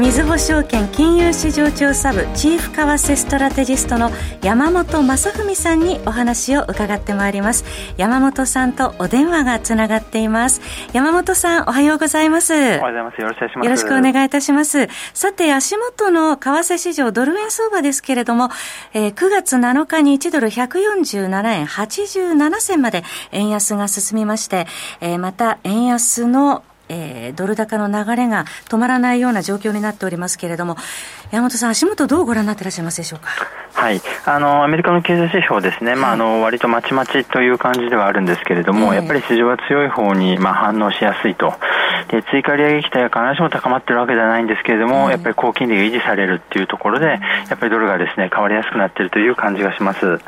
みずほ証券金融市場調査部チーフ為替ストラテジストの山本雅文さんにお話を伺ってまいります。山本さんとお電話がつながっています。山本さんおはようございます。おはようございます。よろしくお願いします。よろしくお願いいたします。さて足元の為替市場ドル円相場ですけれども、えー、9月7日に1ドル147円87銭まで円安が進みまして、えー、また円安のえー、ドル高の流れが止まらないような状況になっておりますけれども、山本さん、足元どうご覧になっていらっしゃいますでしょうか？はい、あのアメリカの経済指標ですね、まあ、あの割とまちまちという感じではあるんですけれども、やっぱり市場は強い方にまあ反応しやすいと、で追加利上げ期待が必ずしも高まっているわけではないんですけれども、やっぱり高金利が維持されるっていうところで、やっぱりドルがですね変わりやすくなっているという感じがします。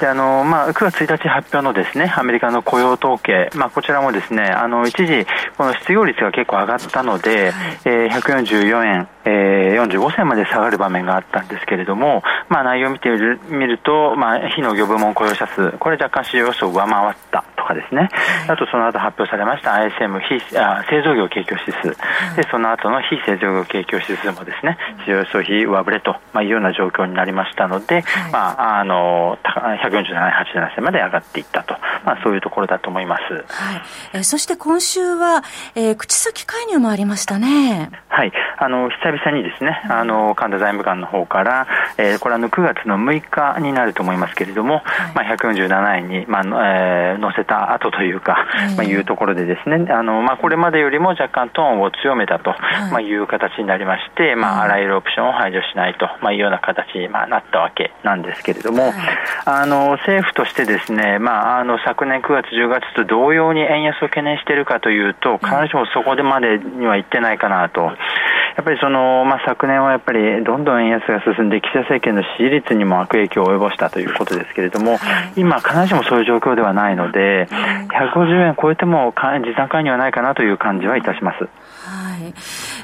であのまあ、9月1日発表のですねアメリカの雇用統計、まあ、こちらもですねあの一時、この失業率が結構上がったので、えー、144円、えー、45銭まで下がる場面があったんですけれども、まあ、内容を見てみると、まあ、非農業部門雇用者数、これ若干市場予想を上回った。とかですね、あとその後発表されました ISM 非あ製造業景況指数、でその後の非製造業景況指数もですね、市場予想比上振れと、まあ、いうような状況になりましたので、まあ、あの147.87銭まで上がっていったと、まあ、そういうところだと思います。はい。えー、そして今週は、えー、口先介入もありましたね。はい、あの久々にですね、あの神田財務官の方から、えー、これあの9月の6日になると思いますけれども、はい、まあ147円にまあ、えー、乗せた後というか、まあいうところでですね、あのまあこれまでよりも若干トーンを強めたと、まあいう形になりまして、まああらゆるオプションを排除しないと、まあいうような形にまあなったわけなんですけれども、あの政府としてですね、まああの昨年9月10月と同様に円安を懸念しているかというと、必ずしもそこでまでにはいってないかなと。やっぱりその、まあ、昨年はやっぱりどんどん円安が進んで、岸田政権の支持率にも悪影響を及ぼしたということですけれども、今、必ずしもそういう状況ではないので、150円超えても時短介入はないかなという感じはいたします。はい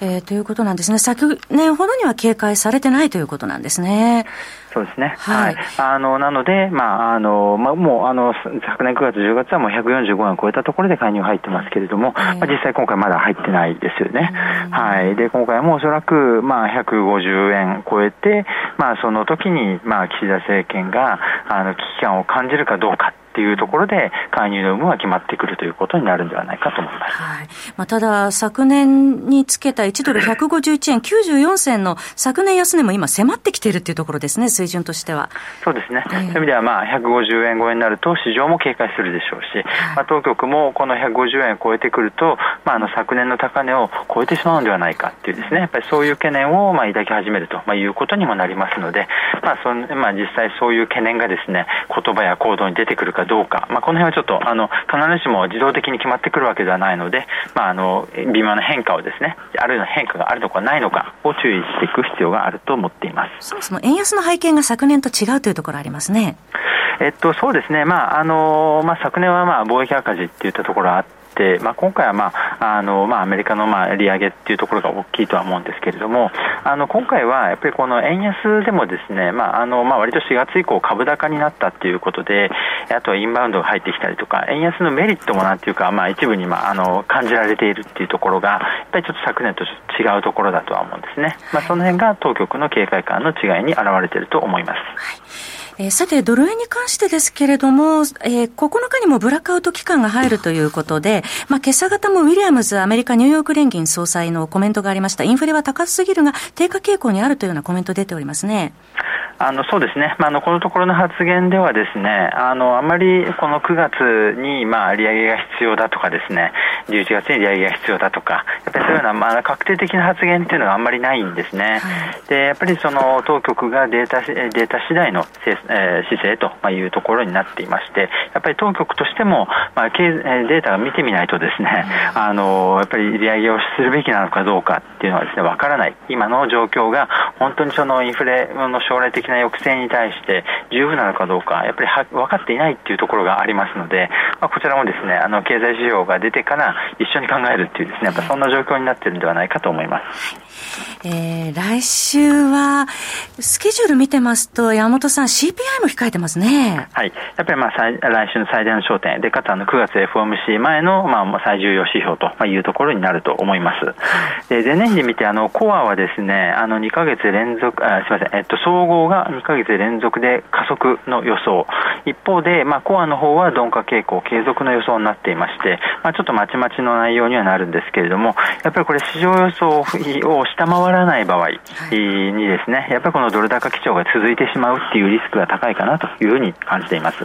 えー、ということなんですね、昨年ほどには警戒されてないということなんですね。そうですね。はい。はい、あの、なので、まあ、あの、まあ、もう、あの、昨年9月、10月はもう145円を超えたところで介入入ってますけれども、まあ、実際今回まだ入ってないですよね。はい。で、今回もおそらく、まあ、150円超えて、まあ、その時に、まあ、岸田政権が、あの、危機感を感じるかどうかっていうところで、介入の有無は決まってくるということになるんではないかと思います。はい。まあ、ただ、昨年につけた1ドル151円94銭の昨年安値も今、迫ってきているというところですね、水準としては。そうですね、えー、そういう意味では、まあ、150円超えになると、市場も警戒するでしょうし、はい、まあ、当局もこの150円を超えてくると、まあ、あの昨年の高値を超えてしまうんではないかっていうですね、やっぱりそういう懸念をまあ抱き始めると、まあ、いうことにもなりますので、まあそまあ、実際そういう懸念がですね、言葉や行動に出てくるかどうか、まあ、この辺はちょっとあの必ずしも自動的に決まってくるわけではないので、まあ、あの微妙な変化をですね、あるいは変化があるのかないのかを注意していく必要があると思っています。そもそも円安の背景が昨年と違うというところありますね。えっと、そうですね、まああのまあ、昨年はまあ貿易赤字っていったところがあって、、まあ、今回は、まああのまあ、アメリカの、まあ、利上げっていうところが大きいとは思うんですけれども、あの今回はやっぱりこの円安でもですね、まああのまあ、割と4月以降、株高になったっていうことで、あとはインバウンドが入ってきたりとか、円安のメリットもなんていうか、まあ、一部に、まあ、あの感じられているっていうところが、やっぱりちょっと昨年と違うところだとは思うんですね。まあ、その辺が当局の警戒感の違いに表れていると思います。はいえー、さて、ドル円に関してですけれども、えー、9日にもブラックアウト期間が入るということで、まあ、今朝方もウィリアムズアメリカニューヨーク連銀総裁のコメントがありました。インフレは高すぎるが低下傾向にあるというようなコメント出ておりますね。あのそうですね、まあ、あのこのところの発言ではですねあのあまりこの9月にまあ利上げが必要だとかですね11月に利上げが必要だとかやっぱりそういうようなまあ確定的な発言っていうのがあんまりないんですね、でやっぱりその当局がデータデータ次第の、えー、姿勢というところになっていましてやっぱり当局としても、まあ、データを見てみないとですねあのやっぱり利上げをするべきなのかどうかっていうのはですねわからない。今の状況が本当にそのインフレの将来的な抑制に対して十分なのかどうか、やっぱりは分かっていないっていうところがありますので、まあ、こちらもですね、あの経済指標が出てから一緒に考えるっていうですね、やっぱそんな状況になっているんではないかと思います。えー、来週は、スケジュール見てますと、山本さん、CPI も控えてますね。はい。やっぱりまあ、来週の最大の焦点で、かつあの9月 FOMC 前の、まあ、最重要指標というところになると思います。で、前年時見て、あの、コアはですね、あの、2ヶ月連続、あすみません、えっと、総合が2ヶ月連続で加速の予想。一方で、まあ、コアの方は鈍化傾向、継続の予想になっていまして、まあ、ちょっとまちまちの内容にはなるんですけれども、やっぱりこれ市場予想を下回らない場合にですね、やっぱりこのドル高基調が続いてしまうっていうリスクが高いかなというふうに感じています。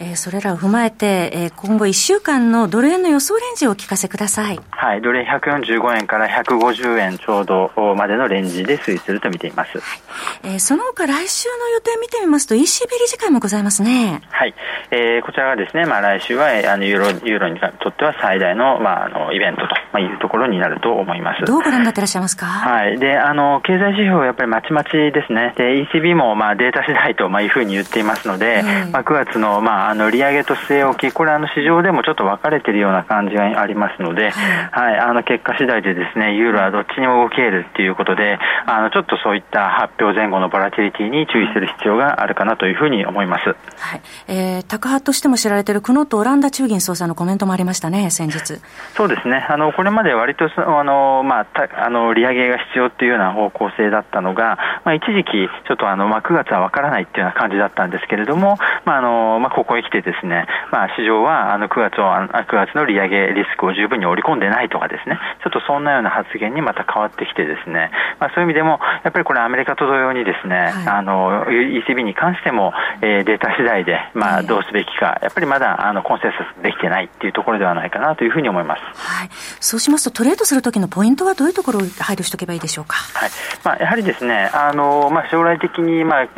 えー、それらを踏まえて、えー、今後1週間のドル円の予想レンジをお聞かせください。はい、ドル円145円から150円ちょうどまでのレンジで推移すると見ています。はい、えー、その他来週の予定見てみますと ECB 理事会もございますね。はい、えー、こちらがですね、まあ来週はあのユーロユーロにとっては最大のまああのイベントというところになると思います。どうご覧になっていらっしゃいますか？はい、であの経済指標やっぱりまちまちですね。で ECB もまあデータ次第とまあいうふうに言っていますので、うん、まあ9月のまああの利上げと据え置きこれあの市場でもちょっと分かれているような感じがありますので、はい、あの結果次第でですねユーロはどっちにも動けるっていうことで、あのちょっとそういった発表前後のボラティリティに注意する必要があるかなというふうに思います。はい、えー、高派としても知られているクノットオランダ中銀総裁のコメントもありましたね、先日。そうですね。あのこれまで割とあのまあたあの利上げが必要っていうような方向性だったのが、まあ一時期ちょっとあのまあ9月はわからないっていうような感じだったんですけれども、まああのまあここへ来てですね、まあ市場はあの9月を9月の利上げリスクを十分に織り込んでないとかですね、ちょっとそんなような発言にまた変わってきてですね、まあそういう意味でもやっぱりこれアメリカと同様にですね、はい、あの ECB に関しても、えー、データ次第でまあどうすべきか、やっぱりまだあのコンセンサスできてないっていうところではないかなというふうに思います。はい。そうしますとトレードするときのポイントはどういうところを配慮しておけばいいでしょうか？はい。まあやはりですね、あのまあ将来的にまあ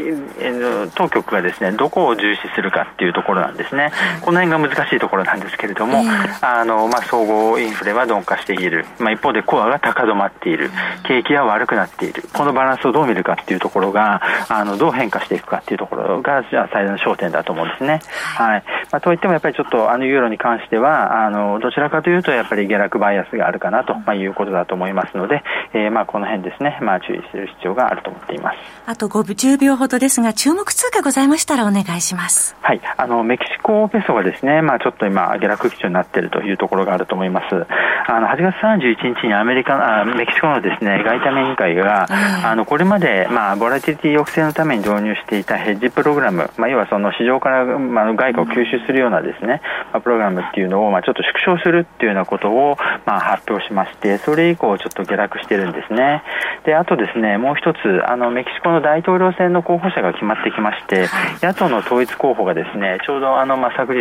当局がですねどこを重視するかっていうところなんですね。この辺が難しいところなんですけれども、えー、あのまあ総合インフレは鈍化している。まあ一方でコアが高止まっている。景気は悪くなっている。このバランスをどう見るかっていうところがあのどう変化していくかっていうところがじゃあ最大の焦点だと思うんですね。はい。まあといってもやっぱりちょっとあのユーロに関してはあのどちらかというとやっぱり下落バイアスがあるかなと、まあ、いうことだと思いますので、えー、まあこの辺ですね、まあ注意する必要があると思っています。あと5 10秒ほどですが注目通貨ございましたらお願いします。はい。あのメキシコペソがですね、まあちょっと今下落基調になっているというところがあると思います。あの8月31日にアメリカあメキシコのですね外為委員会が、あのこれまでまあボラティリティ抑制のために導入していたヘッジプログラム、まあ要はその市場から、まあ、外貨を吸収するようなですね、まあ、プログラムっていうのをまあちょっと縮小するっていうようなことをまあ発表しまして、それ以降ちょっと下落してるんですね。であとですねもう一つあのメキシコの大統領選の候補者が決まってきまして、野党の統一候補がですねちょうどあのまあ昨日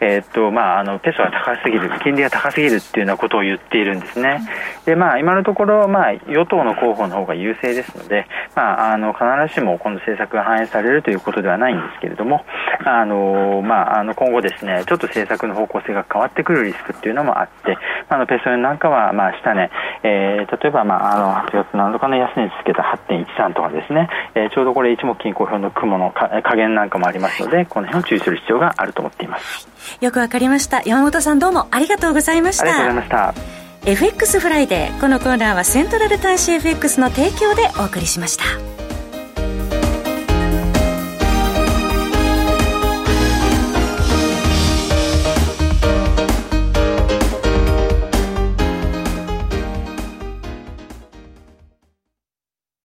えー、っとまああのペソが高すぎる金利が高すぎるっていうようなことを言っているんですね。でまあ今のところまあ与党の候補の方が優勢ですので、まああの必ずしもこの政策が反映されるということではないんですけれども、あのまああの今後ですねちょっと政策の方向性が変わってくるリスクっていうのもあって、あのペソ円なんかはまあ下値、えー、例えばまああの8月7日の安値につけた8.13とかですね、えー、ちょうどこれ一目金公表の雲の加減なんかもありますので、この辺を注意する必要があると思っています。よくわかりました。山本さんどうもありがとうございました。ありがとうございました。FX フライデー。このコーナーはセントラル短資 FX の提供でお送りしました。